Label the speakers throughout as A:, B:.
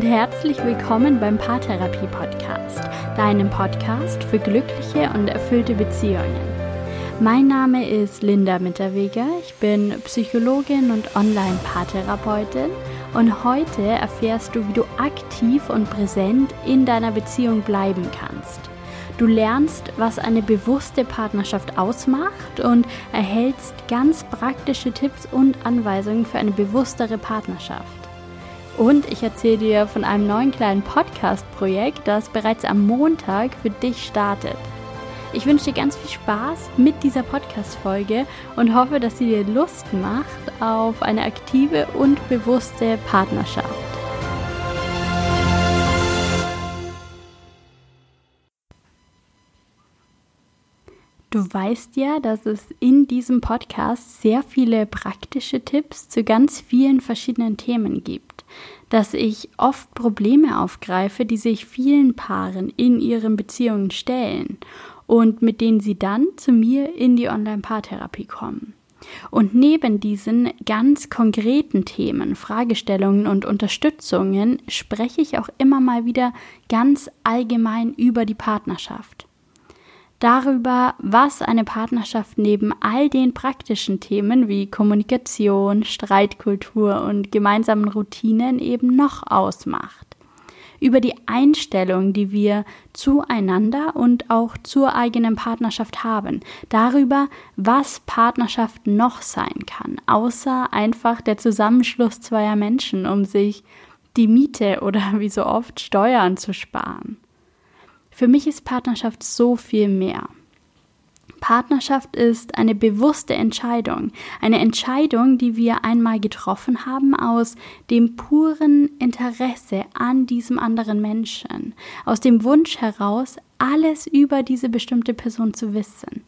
A: und herzlich willkommen beim Paartherapie Podcast, deinem Podcast für glückliche und erfüllte Beziehungen. Mein Name ist Linda Mitterweger, ich bin Psychologin und Online-Paartherapeutin und heute erfährst du, wie du aktiv und präsent in deiner Beziehung bleiben kannst. Du lernst, was eine bewusste Partnerschaft ausmacht und erhältst ganz praktische Tipps und Anweisungen für eine bewusstere Partnerschaft. Und ich erzähle dir von einem neuen kleinen Podcast-Projekt, das bereits am Montag für dich startet. Ich wünsche dir ganz viel Spaß mit dieser Podcast-Folge und hoffe, dass sie dir Lust macht auf eine aktive und bewusste Partnerschaft. Du weißt ja, dass es in diesem Podcast sehr viele praktische Tipps zu ganz vielen verschiedenen Themen gibt. Dass ich oft Probleme aufgreife, die sich vielen Paaren in ihren Beziehungen stellen und mit denen sie dann zu mir in die Online-Paartherapie kommen. Und neben diesen ganz konkreten Themen, Fragestellungen und Unterstützungen spreche ich auch immer mal wieder ganz allgemein über die Partnerschaft darüber, was eine Partnerschaft neben all den praktischen Themen wie Kommunikation, Streitkultur und gemeinsamen Routinen eben noch ausmacht. Über die Einstellung, die wir zueinander und auch zur eigenen Partnerschaft haben. Darüber, was Partnerschaft noch sein kann, außer einfach der Zusammenschluss zweier Menschen, um sich die Miete oder wie so oft Steuern zu sparen. Für mich ist Partnerschaft so viel mehr. Partnerschaft ist eine bewusste Entscheidung, eine Entscheidung, die wir einmal getroffen haben aus dem puren Interesse an diesem anderen Menschen, aus dem Wunsch heraus, alles über diese bestimmte Person zu wissen,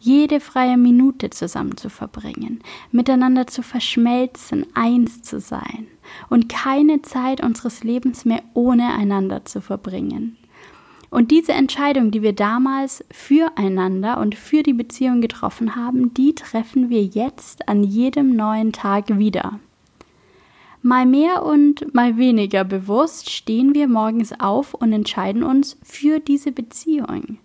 A: jede freie Minute zusammen zu verbringen, miteinander zu verschmelzen, eins zu sein. Und keine Zeit unseres Lebens mehr ohne einander zu verbringen. Und diese Entscheidung, die wir damals füreinander und für die Beziehung getroffen haben, die treffen wir jetzt an jedem neuen Tag wieder. Mal mehr und mal weniger bewusst stehen wir morgens auf und entscheiden uns für diese Beziehung.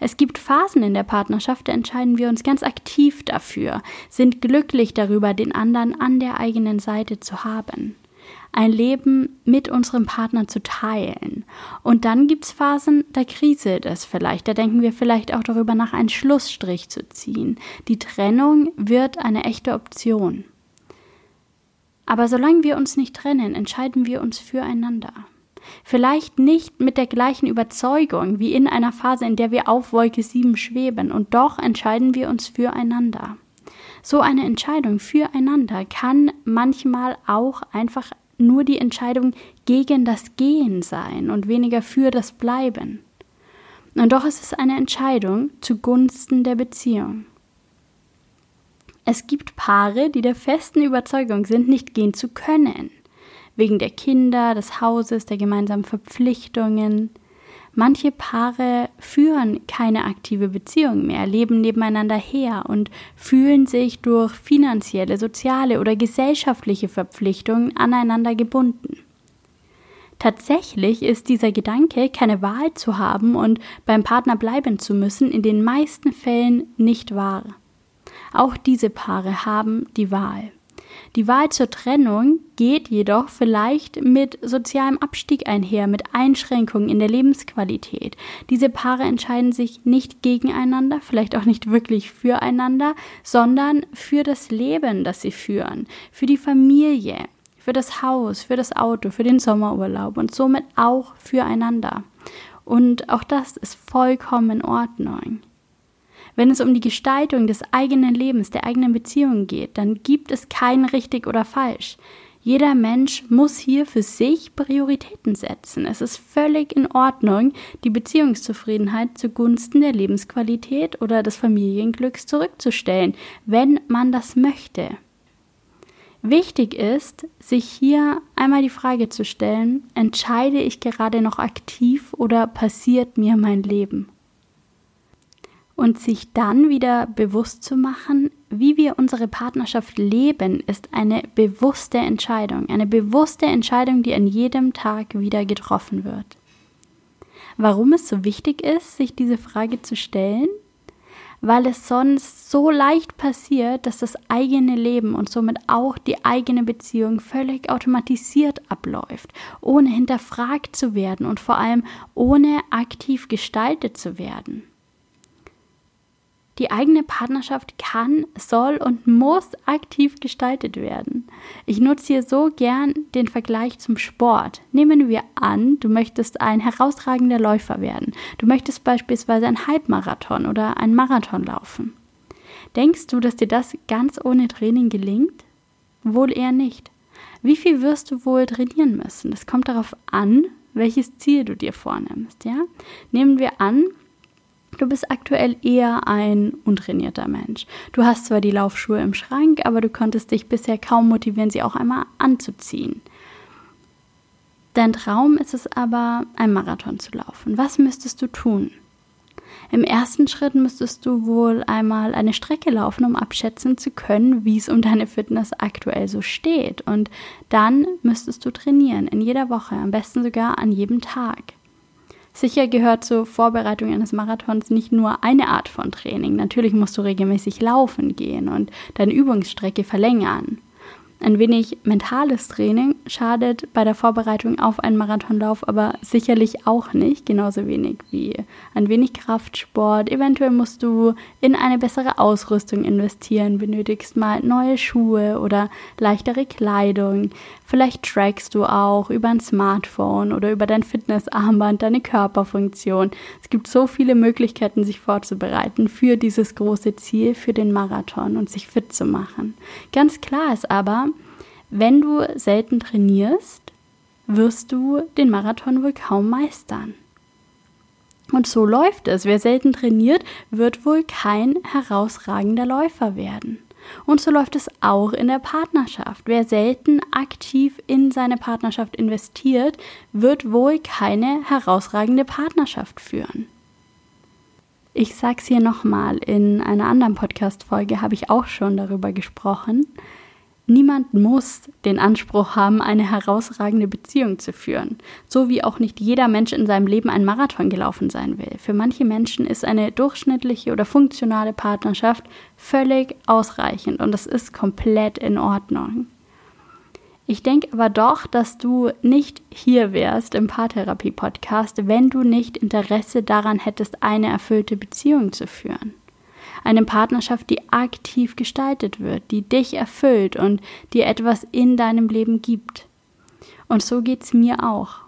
A: Es gibt Phasen in der Partnerschaft, da entscheiden wir uns ganz aktiv dafür, sind glücklich darüber, den anderen an der eigenen Seite zu haben ein Leben mit unserem Partner zu teilen. Und dann gibt es Phasen, da kriselt es vielleicht. Da denken wir vielleicht auch darüber nach, einen Schlussstrich zu ziehen. Die Trennung wird eine echte Option. Aber solange wir uns nicht trennen, entscheiden wir uns füreinander. Vielleicht nicht mit der gleichen Überzeugung wie in einer Phase, in der wir auf Wolke 7 schweben, und doch entscheiden wir uns füreinander. So eine Entscheidung füreinander kann manchmal auch einfach nur die Entscheidung gegen das Gehen sein und weniger für das Bleiben. Und doch ist es eine Entscheidung zugunsten der Beziehung. Es gibt Paare, die der festen Überzeugung sind, nicht gehen zu können, wegen der Kinder, des Hauses, der gemeinsamen Verpflichtungen, Manche Paare führen keine aktive Beziehung mehr, leben nebeneinander her und fühlen sich durch finanzielle, soziale oder gesellschaftliche Verpflichtungen aneinander gebunden. Tatsächlich ist dieser Gedanke, keine Wahl zu haben und beim Partner bleiben zu müssen, in den meisten Fällen nicht wahr. Auch diese Paare haben die Wahl. Die Wahl zur Trennung geht jedoch vielleicht mit sozialem Abstieg einher, mit Einschränkungen in der Lebensqualität. Diese Paare entscheiden sich nicht gegeneinander, vielleicht auch nicht wirklich füreinander, sondern für das Leben, das sie führen, für die Familie, für das Haus, für das Auto, für den Sommerurlaub und somit auch füreinander. Und auch das ist vollkommen in Ordnung. Wenn es um die Gestaltung des eigenen Lebens, der eigenen Beziehungen geht, dann gibt es kein richtig oder falsch. Jeder Mensch muss hier für sich Prioritäten setzen. Es ist völlig in Ordnung, die Beziehungszufriedenheit zugunsten der Lebensqualität oder des Familienglücks zurückzustellen, wenn man das möchte. Wichtig ist, sich hier einmal die Frage zu stellen, entscheide ich gerade noch aktiv oder passiert mir mein Leben? Und sich dann wieder bewusst zu machen, wie wir unsere Partnerschaft leben, ist eine bewusste Entscheidung. Eine bewusste Entscheidung, die an jedem Tag wieder getroffen wird. Warum es so wichtig ist, sich diese Frage zu stellen? Weil es sonst so leicht passiert, dass das eigene Leben und somit auch die eigene Beziehung völlig automatisiert abläuft, ohne hinterfragt zu werden und vor allem ohne aktiv gestaltet zu werden. Die eigene Partnerschaft kann, soll und muss aktiv gestaltet werden. Ich nutze hier so gern den Vergleich zum Sport. Nehmen wir an, du möchtest ein herausragender Läufer werden. Du möchtest beispielsweise einen Halbmarathon oder einen Marathon laufen. Denkst du, dass dir das ganz ohne Training gelingt? Wohl eher nicht. Wie viel wirst du wohl trainieren müssen? Das kommt darauf an, welches Ziel du dir vornimmst, ja? Nehmen wir an, Du bist aktuell eher ein untrainierter Mensch. Du hast zwar die Laufschuhe im Schrank, aber du konntest dich bisher kaum motivieren, sie auch einmal anzuziehen. Dein Traum ist es aber, einen Marathon zu laufen. Was müsstest du tun? Im ersten Schritt müsstest du wohl einmal eine Strecke laufen, um abschätzen zu können, wie es um deine Fitness aktuell so steht. Und dann müsstest du trainieren, in jeder Woche, am besten sogar an jedem Tag. Sicher gehört zur Vorbereitung eines Marathons nicht nur eine Art von Training. Natürlich musst du regelmäßig laufen gehen und deine Übungsstrecke verlängern. Ein wenig mentales Training schadet bei der Vorbereitung auf einen Marathonlauf aber sicherlich auch nicht, genauso wenig wie ein wenig Kraftsport. Eventuell musst du in eine bessere Ausrüstung investieren, benötigst mal neue Schuhe oder leichtere Kleidung. Vielleicht trackst du auch über ein Smartphone oder über dein Fitnessarmband deine Körperfunktion. Es gibt so viele Möglichkeiten, sich vorzubereiten für dieses große Ziel, für den Marathon und sich fit zu machen. Ganz klar ist aber, wenn du selten trainierst, wirst du den Marathon wohl kaum meistern. Und so läuft es. Wer selten trainiert, wird wohl kein herausragender Läufer werden. Und so läuft es auch in der Partnerschaft. Wer selten aktiv in seine Partnerschaft investiert, wird wohl keine herausragende Partnerschaft führen. Ich sag's hier nochmal, in einer anderen Podcast-Folge habe ich auch schon darüber gesprochen. Niemand muss den Anspruch haben, eine herausragende Beziehung zu führen, so wie auch nicht jeder Mensch in seinem Leben einen Marathon gelaufen sein will. Für manche Menschen ist eine durchschnittliche oder funktionale Partnerschaft völlig ausreichend und das ist komplett in Ordnung. Ich denke aber doch, dass du nicht hier wärst im Paartherapie-Podcast, wenn du nicht Interesse daran hättest, eine erfüllte Beziehung zu führen eine Partnerschaft, die aktiv gestaltet wird, die dich erfüllt und dir etwas in deinem Leben gibt. Und so geht es mir auch.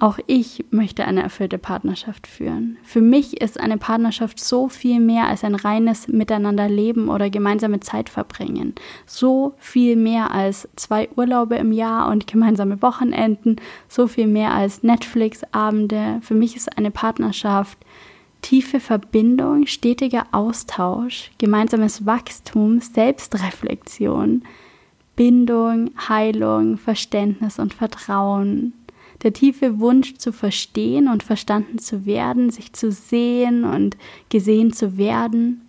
A: Auch ich möchte eine erfüllte Partnerschaft führen. Für mich ist eine Partnerschaft so viel mehr als ein reines Miteinanderleben oder gemeinsame Zeit verbringen. So viel mehr als zwei Urlaube im Jahr und gemeinsame Wochenenden. So viel mehr als Netflix-Abende. Für mich ist eine Partnerschaft tiefe Verbindung, stetiger Austausch, gemeinsames Wachstum, Selbstreflexion, Bindung, Heilung, Verständnis und Vertrauen. Der tiefe Wunsch zu verstehen und verstanden zu werden, sich zu sehen und gesehen zu werden.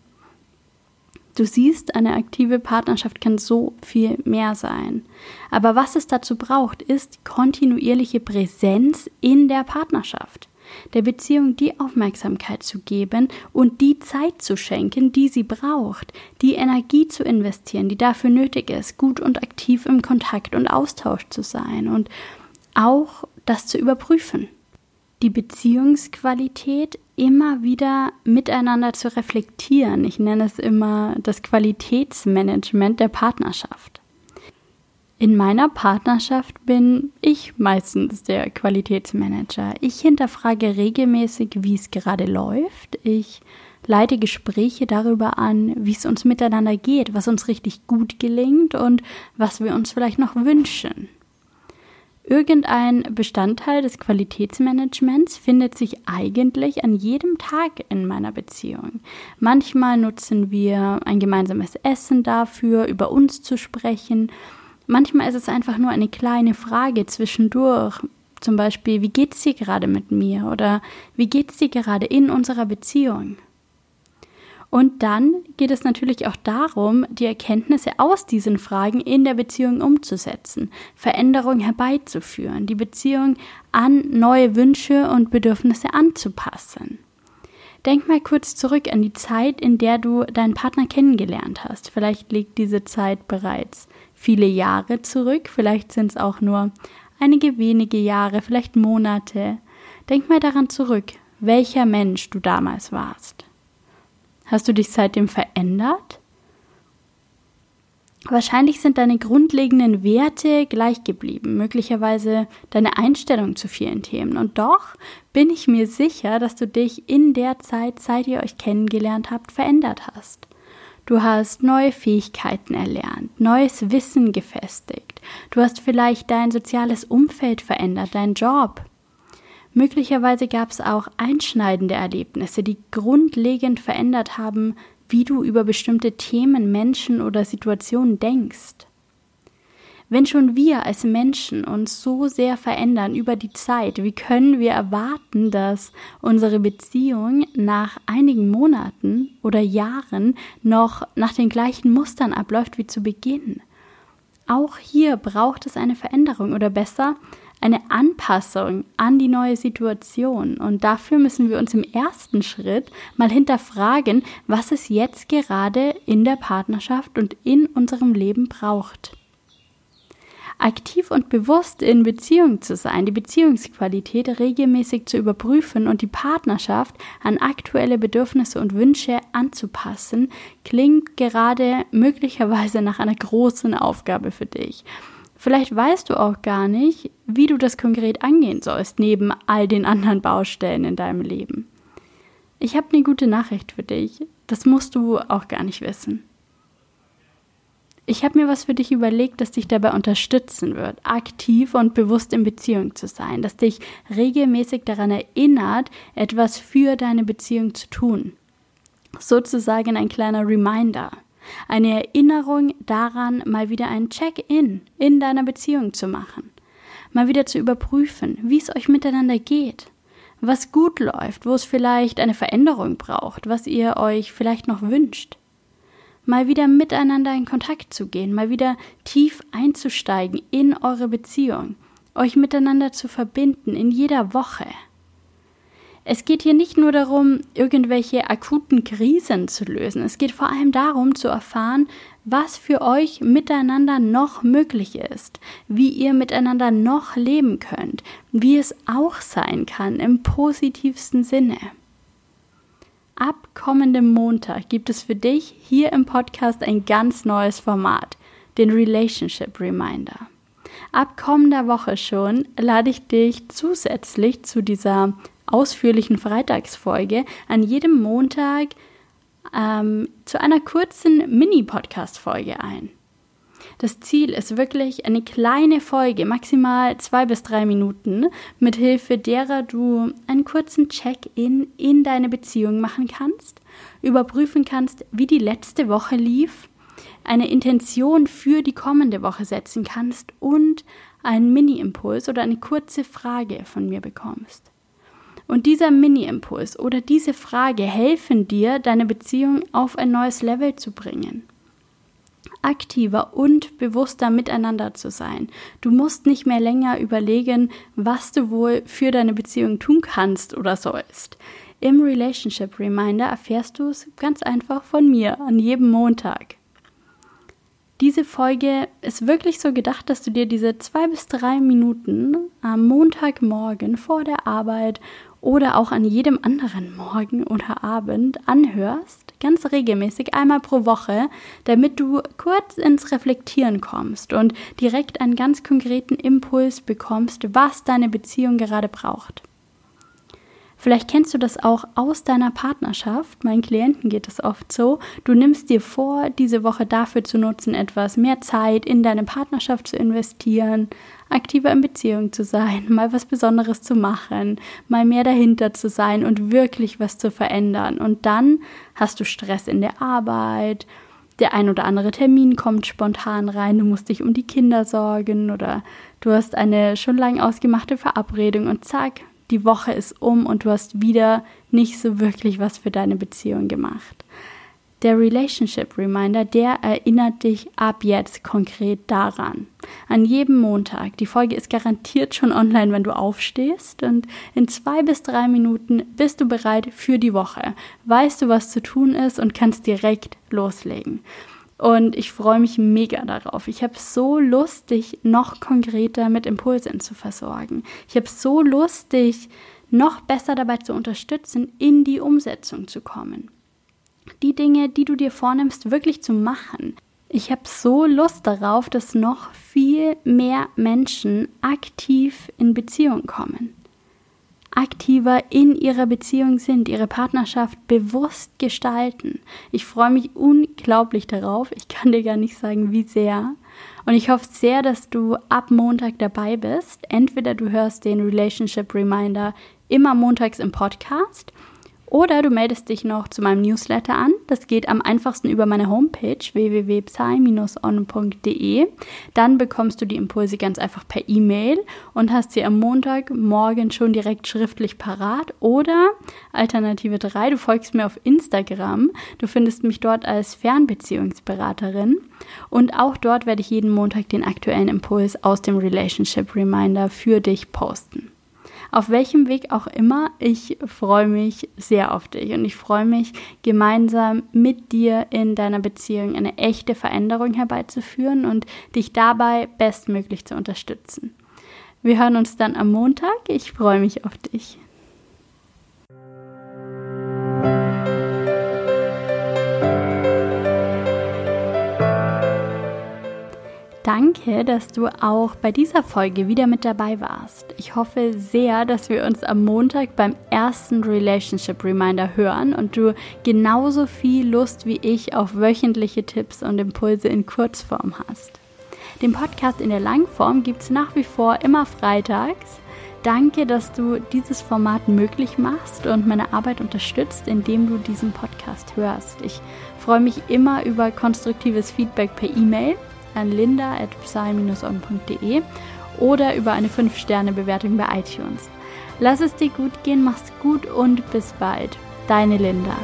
A: Du siehst, eine aktive Partnerschaft kann so viel mehr sein. Aber was es dazu braucht, ist kontinuierliche Präsenz in der Partnerschaft der Beziehung die Aufmerksamkeit zu geben und die Zeit zu schenken, die sie braucht, die Energie zu investieren, die dafür nötig ist, gut und aktiv im Kontakt und Austausch zu sein und auch das zu überprüfen. Die Beziehungsqualität immer wieder miteinander zu reflektieren. Ich nenne es immer das Qualitätsmanagement der Partnerschaft. In meiner Partnerschaft bin ich meistens der Qualitätsmanager. Ich hinterfrage regelmäßig, wie es gerade läuft. Ich leite Gespräche darüber an, wie es uns miteinander geht, was uns richtig gut gelingt und was wir uns vielleicht noch wünschen. Irgendein Bestandteil des Qualitätsmanagements findet sich eigentlich an jedem Tag in meiner Beziehung. Manchmal nutzen wir ein gemeinsames Essen dafür, über uns zu sprechen Manchmal ist es einfach nur eine kleine Frage zwischendurch. Zum Beispiel, wie geht's dir gerade mit mir? Oder wie geht's dir gerade in unserer Beziehung? Und dann geht es natürlich auch darum, die Erkenntnisse aus diesen Fragen in der Beziehung umzusetzen, Veränderung herbeizuführen, die Beziehung an neue Wünsche und Bedürfnisse anzupassen. Denk mal kurz zurück an die Zeit, in der du deinen Partner kennengelernt hast. Vielleicht liegt diese Zeit bereits viele Jahre zurück, vielleicht sind es auch nur einige wenige Jahre, vielleicht Monate. Denk mal daran zurück, welcher Mensch du damals warst. Hast du dich seitdem verändert? Wahrscheinlich sind deine grundlegenden Werte gleich geblieben, möglicherweise deine Einstellung zu vielen Themen. Und doch bin ich mir sicher, dass du dich in der Zeit, seit ihr euch kennengelernt habt, verändert hast. Du hast neue Fähigkeiten erlernt, neues Wissen gefestigt. Du hast vielleicht dein soziales Umfeld verändert, deinen Job, Möglicherweise gab es auch einschneidende Erlebnisse, die grundlegend verändert haben, wie du über bestimmte Themen, Menschen oder Situationen denkst. Wenn schon wir als Menschen uns so sehr verändern über die Zeit, wie können wir erwarten, dass unsere Beziehung nach einigen Monaten oder Jahren noch nach den gleichen Mustern abläuft wie zu Beginn? Auch hier braucht es eine Veränderung oder besser eine Anpassung an die neue Situation. Und dafür müssen wir uns im ersten Schritt mal hinterfragen, was es jetzt gerade in der Partnerschaft und in unserem Leben braucht. Aktiv und bewusst in Beziehung zu sein, die Beziehungsqualität regelmäßig zu überprüfen und die Partnerschaft an aktuelle Bedürfnisse und Wünsche anzupassen, klingt gerade möglicherweise nach einer großen Aufgabe für dich. Vielleicht weißt du auch gar nicht, wie du das konkret angehen sollst, neben all den anderen Baustellen in deinem Leben. Ich habe eine gute Nachricht für dich. Das musst du auch gar nicht wissen. Ich habe mir was für dich überlegt, das dich dabei unterstützen wird, aktiv und bewusst in Beziehung zu sein, das dich regelmäßig daran erinnert, etwas für deine Beziehung zu tun. Sozusagen ein kleiner Reminder. Eine Erinnerung daran, mal wieder ein Check-in in deiner Beziehung zu machen. Mal wieder zu überprüfen, wie es euch miteinander geht. Was gut läuft, wo es vielleicht eine Veränderung braucht, was ihr euch vielleicht noch wünscht. Mal wieder miteinander in Kontakt zu gehen, mal wieder tief einzusteigen in eure Beziehung, euch miteinander zu verbinden in jeder Woche. Es geht hier nicht nur darum, irgendwelche akuten Krisen zu lösen. Es geht vor allem darum zu erfahren, was für euch miteinander noch möglich ist, wie ihr miteinander noch leben könnt, wie es auch sein kann im positivsten Sinne. Ab kommendem Montag gibt es für dich hier im Podcast ein ganz neues Format, den Relationship Reminder. Ab kommender Woche schon lade ich dich zusätzlich zu dieser ausführlichen Freitagsfolge an jedem Montag ähm, zu einer kurzen Mini-Podcast-Folge ein. Das Ziel ist wirklich eine kleine Folge, maximal zwei bis drei Minuten, mit Hilfe derer du einen kurzen Check-in in deine Beziehung machen kannst, überprüfen kannst, wie die letzte Woche lief, eine Intention für die kommende Woche setzen kannst und einen Mini-Impuls oder eine kurze Frage von mir bekommst. Und dieser Mini-Impuls oder diese Frage helfen dir, deine Beziehung auf ein neues Level zu bringen. Aktiver und bewusster miteinander zu sein. Du musst nicht mehr länger überlegen, was du wohl für deine Beziehung tun kannst oder sollst. Im Relationship Reminder erfährst du es ganz einfach von mir an jedem Montag. Diese Folge ist wirklich so gedacht, dass du dir diese zwei bis drei Minuten am Montagmorgen vor der Arbeit oder auch an jedem anderen Morgen oder Abend anhörst, ganz regelmäßig einmal pro Woche, damit du kurz ins Reflektieren kommst und direkt einen ganz konkreten Impuls bekommst, was deine Beziehung gerade braucht. Vielleicht kennst du das auch aus deiner Partnerschaft. Meinen Klienten geht es oft so. Du nimmst dir vor, diese Woche dafür zu nutzen, etwas mehr Zeit in deine Partnerschaft zu investieren, aktiver in Beziehung zu sein, mal was Besonderes zu machen, mal mehr dahinter zu sein und wirklich was zu verändern. Und dann hast du Stress in der Arbeit, der ein oder andere Termin kommt spontan rein, du musst dich um die Kinder sorgen oder du hast eine schon lang ausgemachte Verabredung und zack, die Woche ist um und du hast wieder nicht so wirklich was für deine Beziehung gemacht. Der Relationship Reminder, der erinnert dich ab jetzt konkret daran. An jedem Montag. Die Folge ist garantiert schon online, wenn du aufstehst. Und in zwei bis drei Minuten bist du bereit für die Woche. Weißt du, was zu tun ist und kannst direkt loslegen. Und ich freue mich mega darauf. Ich habe so Lust, dich noch konkreter mit Impulsen zu versorgen. Ich habe so Lust, dich noch besser dabei zu unterstützen, in die Umsetzung zu kommen die Dinge, die du dir vornimmst, wirklich zu machen. Ich habe so Lust darauf, dass noch viel mehr Menschen aktiv in Beziehung kommen. Aktiver in ihrer Beziehung sind, ihre Partnerschaft bewusst gestalten. Ich freue mich unglaublich darauf. Ich kann dir gar nicht sagen, wie sehr. Und ich hoffe sehr, dass du ab Montag dabei bist. Entweder du hörst den Relationship Reminder immer montags im Podcast oder du meldest dich noch zu meinem Newsletter an. Das geht am einfachsten über meine Homepage www.psy-on.de. Dann bekommst du die Impulse ganz einfach per E-Mail und hast sie am Montagmorgen schon direkt schriftlich parat. Oder Alternative 3, du folgst mir auf Instagram. Du findest mich dort als Fernbeziehungsberaterin. Und auch dort werde ich jeden Montag den aktuellen Impuls aus dem Relationship Reminder für dich posten auf welchem Weg auch immer, ich freue mich sehr auf dich und ich freue mich, gemeinsam mit dir in deiner Beziehung eine echte Veränderung herbeizuführen und dich dabei bestmöglich zu unterstützen. Wir hören uns dann am Montag. Ich freue mich auf dich. Danke, dass du auch bei dieser Folge wieder mit dabei warst. Ich hoffe sehr, dass wir uns am Montag beim ersten Relationship Reminder hören und du genauso viel Lust wie ich auf wöchentliche Tipps und Impulse in Kurzform hast. Den Podcast in der Langform gibt es nach wie vor immer freitags. Danke, dass du dieses Format möglich machst und meine Arbeit unterstützt, indem du diesen Podcast hörst. Ich freue mich immer über konstruktives Feedback per E-Mail an linda.psy-on.de oder über eine 5-Sterne-Bewertung bei iTunes. Lass es dir gut gehen, mach's gut und bis bald. Deine Linda.